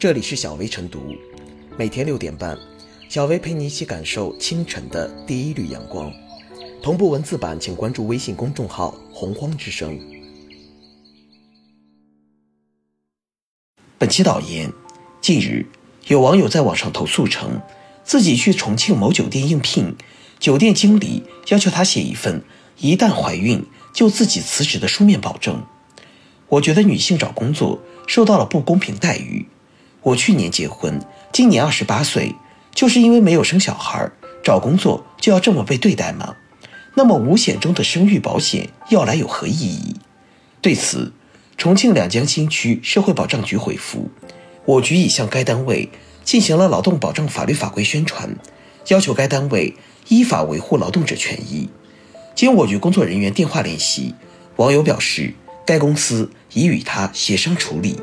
这里是小薇晨读，每天六点半，小薇陪你一起感受清晨的第一缕阳光。同步文字版，请关注微信公众号“洪荒之声”。本期导言：近日，有网友在网上投诉称，自己去重庆某酒店应聘，酒店经理要求他写一份一旦怀孕就自己辞职的书面保证。我觉得女性找工作受到了不公平待遇。我去年结婚，今年二十八岁，就是因为没有生小孩，找工作就要这么被对待吗？那么五险中的生育保险要来有何意义？对此，重庆两江新区社会保障局回复，我局已向该单位进行了劳动保障法律法规宣传，要求该单位依法维护劳动者权益。经我局工作人员电话联系，网友表示，该公司已与他协商处理。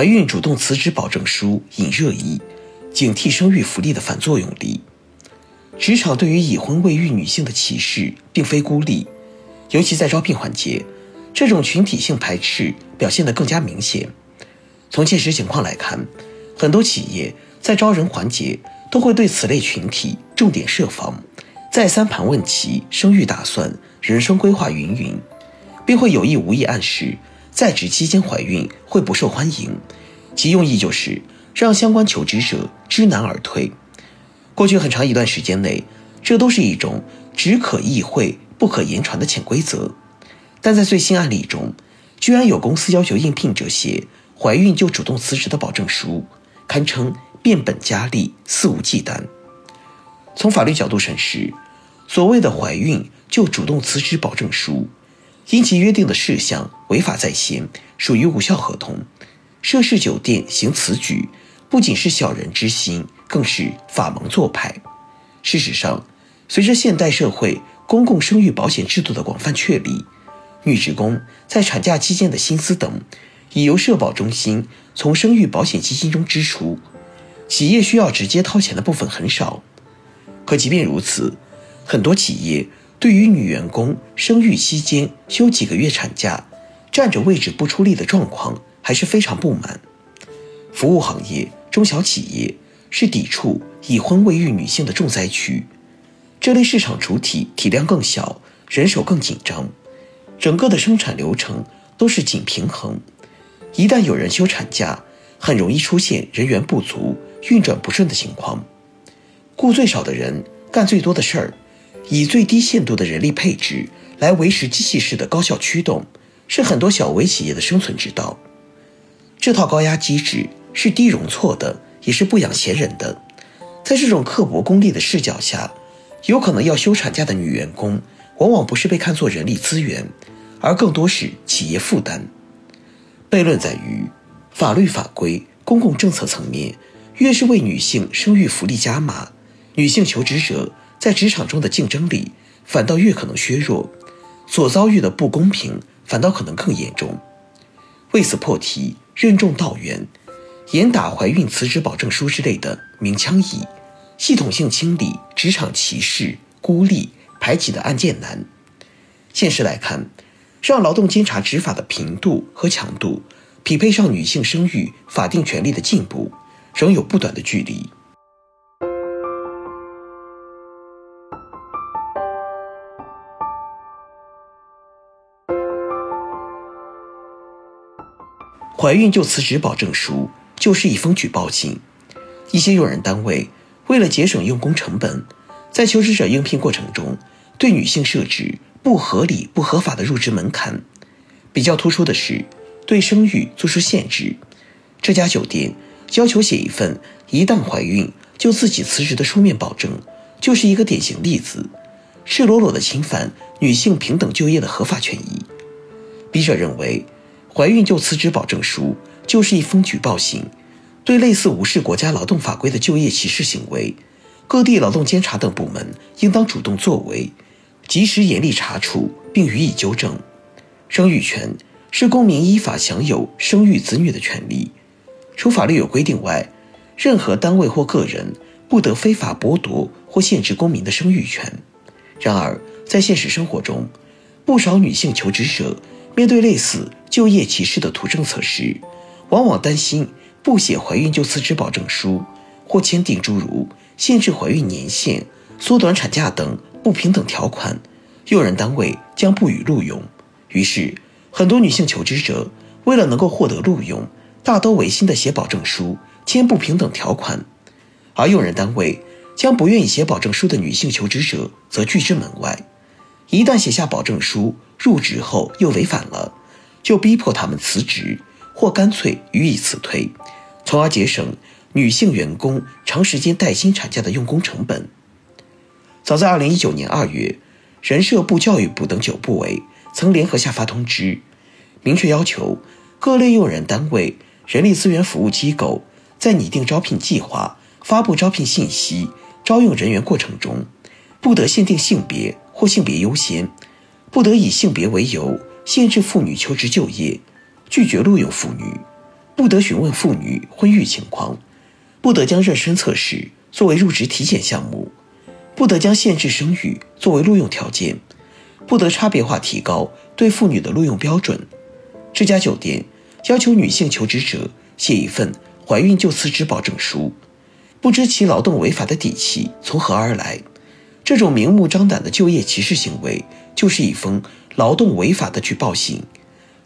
怀孕主动辞职保证书引热议，警惕生育福利的反作用力。职场对于已婚未育女性的歧视并非孤立，尤其在招聘环节，这种群体性排斥表现得更加明显。从现实情况来看，很多企业在招人环节都会对此类群体重点设防，再三盘问其生育打算、人生规划云云，并会有意无意暗示。在职期间怀孕会不受欢迎，其用意就是让相关求职者知难而退。过去很长一段时间内，这都是一种只可意会不可言传的潜规则。但在最新案例中，居然有公司要求应聘者写怀孕就主动辞职的保证书，堪称变本加厉、肆无忌惮。从法律角度审视，所谓的怀孕就主动辞职保证书。因其约定的事项违法在先，属于无效合同。涉事酒店行此举，不仅是小人之心，更是法盲做派。事实上，随着现代社会公共生育保险制度的广泛确立，女职工在产假期间的薪资等，已由社保中心从生育保险基金中支出，企业需要直接掏钱的部分很少。可即便如此，很多企业。对于女员工生育期间休几个月产假，占着位置不出力的状况，还是非常不满。服务行业、中小企业是抵触已婚未育女性的重灾区，这类市场主体体量更小，人手更紧张，整个的生产流程都是紧平衡。一旦有人休产假，很容易出现人员不足、运转不顺的情况。雇最少的人，干最多的事儿。以最低限度的人力配置来维持机器式的高效驱动，是很多小微企业的生存之道。这套高压机制是低容错的，也是不养闲人的。在这种刻薄功利的视角下，有可能要休产假的女员工，往往不是被看作人力资源，而更多是企业负担。悖论在于，法律法规、公共政策层面越是为女性生育福利加码，女性求职者。在职场中的竞争力反倒越可能削弱，所遭遇的不公平反倒可能更严重。为此破题，任重道远，严打怀孕辞职保证书之类的明枪易，系统性清理职场歧视、孤立、排挤的案件难。现实来看，让劳动监察执法的频度和强度匹配上女性生育法定权利的进步，仍有不短的距离。怀孕就辞职保证书就是一封举报信。一些用人单位为了节省用工成本，在求职者应聘过程中对女性设置不合理、不合法的入职门槛。比较突出的是对生育做出限制。这家酒店要求写一份一旦怀孕就自己辞职的书面保证，就是一个典型例子，赤裸裸的侵犯女性平等就业的合法权益。笔者认为。怀孕就辞职保证书就是一封举报信，对类似无视国家劳动法规的就业歧视行为，各地劳动监察等部门应当主动作为，及时严厉查处并予以纠正。生育权是公民依法享有生育子女的权利，除法律有规定外，任何单位或个人不得非法剥夺或限制公民的生育权。然而，在现实生活中，不少女性求职者面对类似就业歧视的图政策时，往往担心不写怀孕就辞职保证书，或签订诸如限制怀孕年限、缩短产假等不平等条款，用人单位将不予录用。于是，很多女性求职者为了能够获得录用，大都违心的写保证书、签不平等条款，而用人单位将不愿意写保证书的女性求职者则拒之门外。一旦写下保证书，入职后又违反了，就逼迫他们辞职，或干脆予以辞退，从而节省女性员工长时间带薪产假的用工成本。早在2019年2月，人社部、教育部等九部委曾联合下发通知，明确要求各类用人单位、人力资源服务机构在拟定招聘计划、发布招聘信息、招用人员过程中，不得限定性别。或性别优先，不得以性别为由限制妇女求职就业，拒绝录用妇女，不得询问妇女婚育情况，不得将妊娠测试作为入职体检项目，不得将限制生育作为录用条件，不得差别化提高对妇女的录用标准。这家酒店要求女性求职者写一份怀孕就辞职保证书，不知其劳动违法的底气从何而来。这种明目张胆的就业歧视行为，就是一封劳动违法的举报信。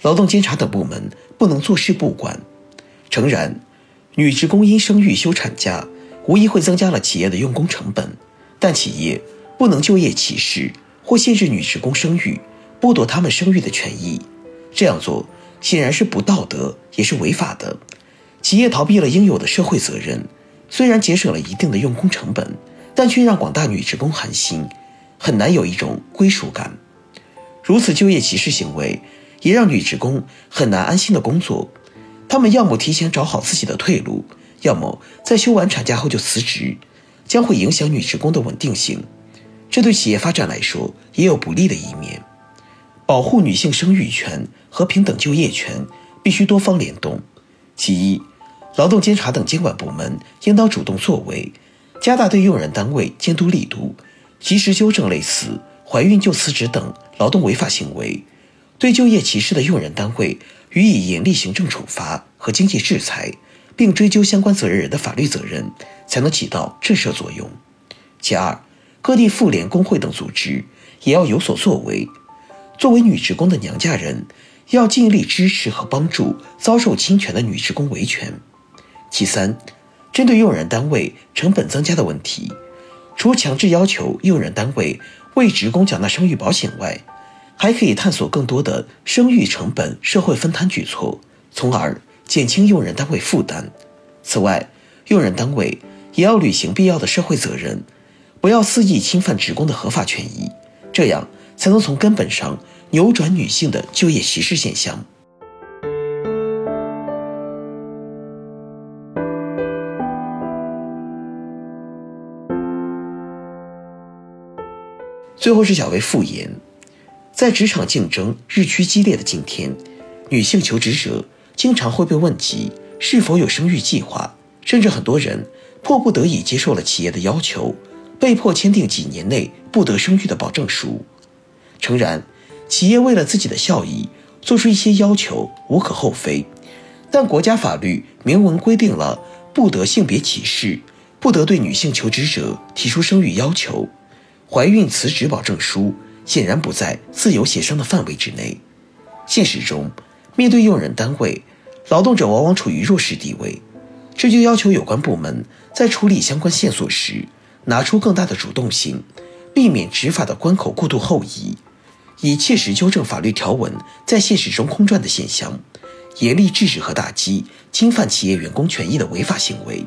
劳动监察等部门不能坐视不管。诚然，女职工因生育休产假，无疑会增加了企业的用工成本，但企业不能就业歧视或限制女职工生育，剥夺她们生育的权益。这样做显然是不道德，也是违法的。企业逃避了应有的社会责任，虽然节省了一定的用工成本。但却让广大女职工寒心，很难有一种归属感。如此就业歧视行为，也让女职工很难安心的工作。她们要么提前找好自己的退路，要么在休完产假后就辞职，将会影响女职工的稳定性。这对企业发展来说也有不利的一面。保护女性生育权和平等就业权必须多方联动。其一，劳动监察等监管部门应当主动作为。加大对用人单位监督力度，及时纠正类似怀孕就辞职等劳动违法行为，对就业歧视的用人单位予以严厉行政处罚和经济制裁，并追究相关责任人的法律责任，才能起到震慑作用。其二，各地妇联、工会等组织也要有所作为，作为女职工的娘家人，要尽力支持和帮助遭受侵权的女职工维权。其三。针对用人单位成本增加的问题，除强制要求用人单位为职工缴纳生育保险外，还可以探索更多的生育成本社会分摊举措，从而减轻用人单位负担。此外，用人单位也要履行必要的社会责任，不要肆意侵犯职工的合法权益，这样才能从根本上扭转女性的就业歧视现象。最后是小薇复言，在职场竞争日趋激烈的今天，女性求职者经常会被问及是否有生育计划，甚至很多人迫不得已接受了企业的要求，被迫签订几年内不得生育的保证书。诚然，企业为了自己的效益做出一些要求无可厚非，但国家法律明文规定了不得性别歧视，不得对女性求职者提出生育要求。怀孕辞职保证书显然不在自由协商的范围之内。现实中，面对用人单位，劳动者往往处于弱势地位，这就要求有关部门在处理相关线索时，拿出更大的主动性，避免执法的关口过度后移，以切实纠正法律条文在现实中空转的现象，严厉制止和打击侵犯企业员工权益的违法行为。